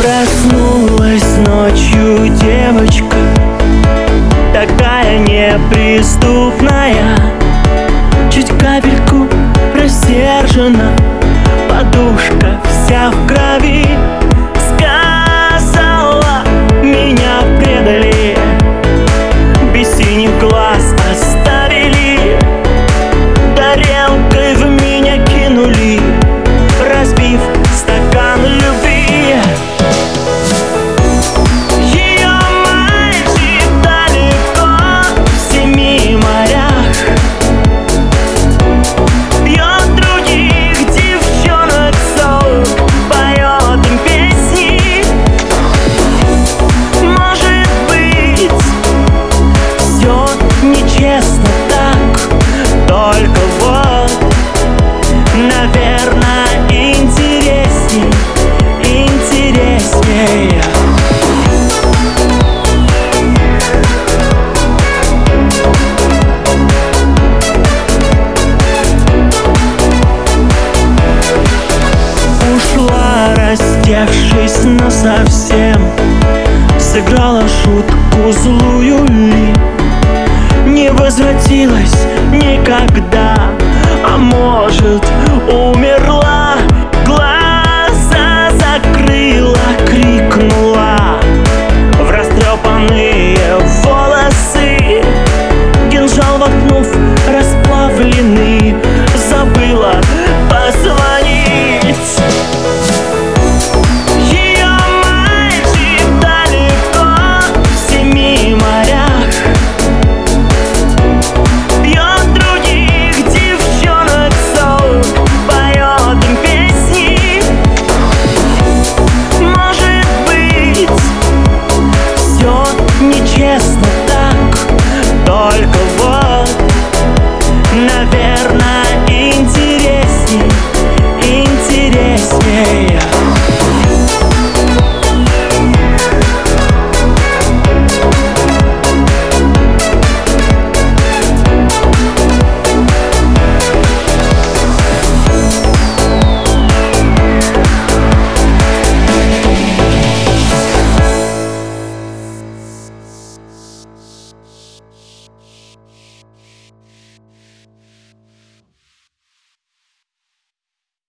Проснулась ночью девочка Такая неприступная. Чуть капельку рассержена Подушка вся в крови. Сказала, меня предали. Без синих глаз раздевшись насовсем Сыграла шутку злую ли? Не возвратилась никогда наверное.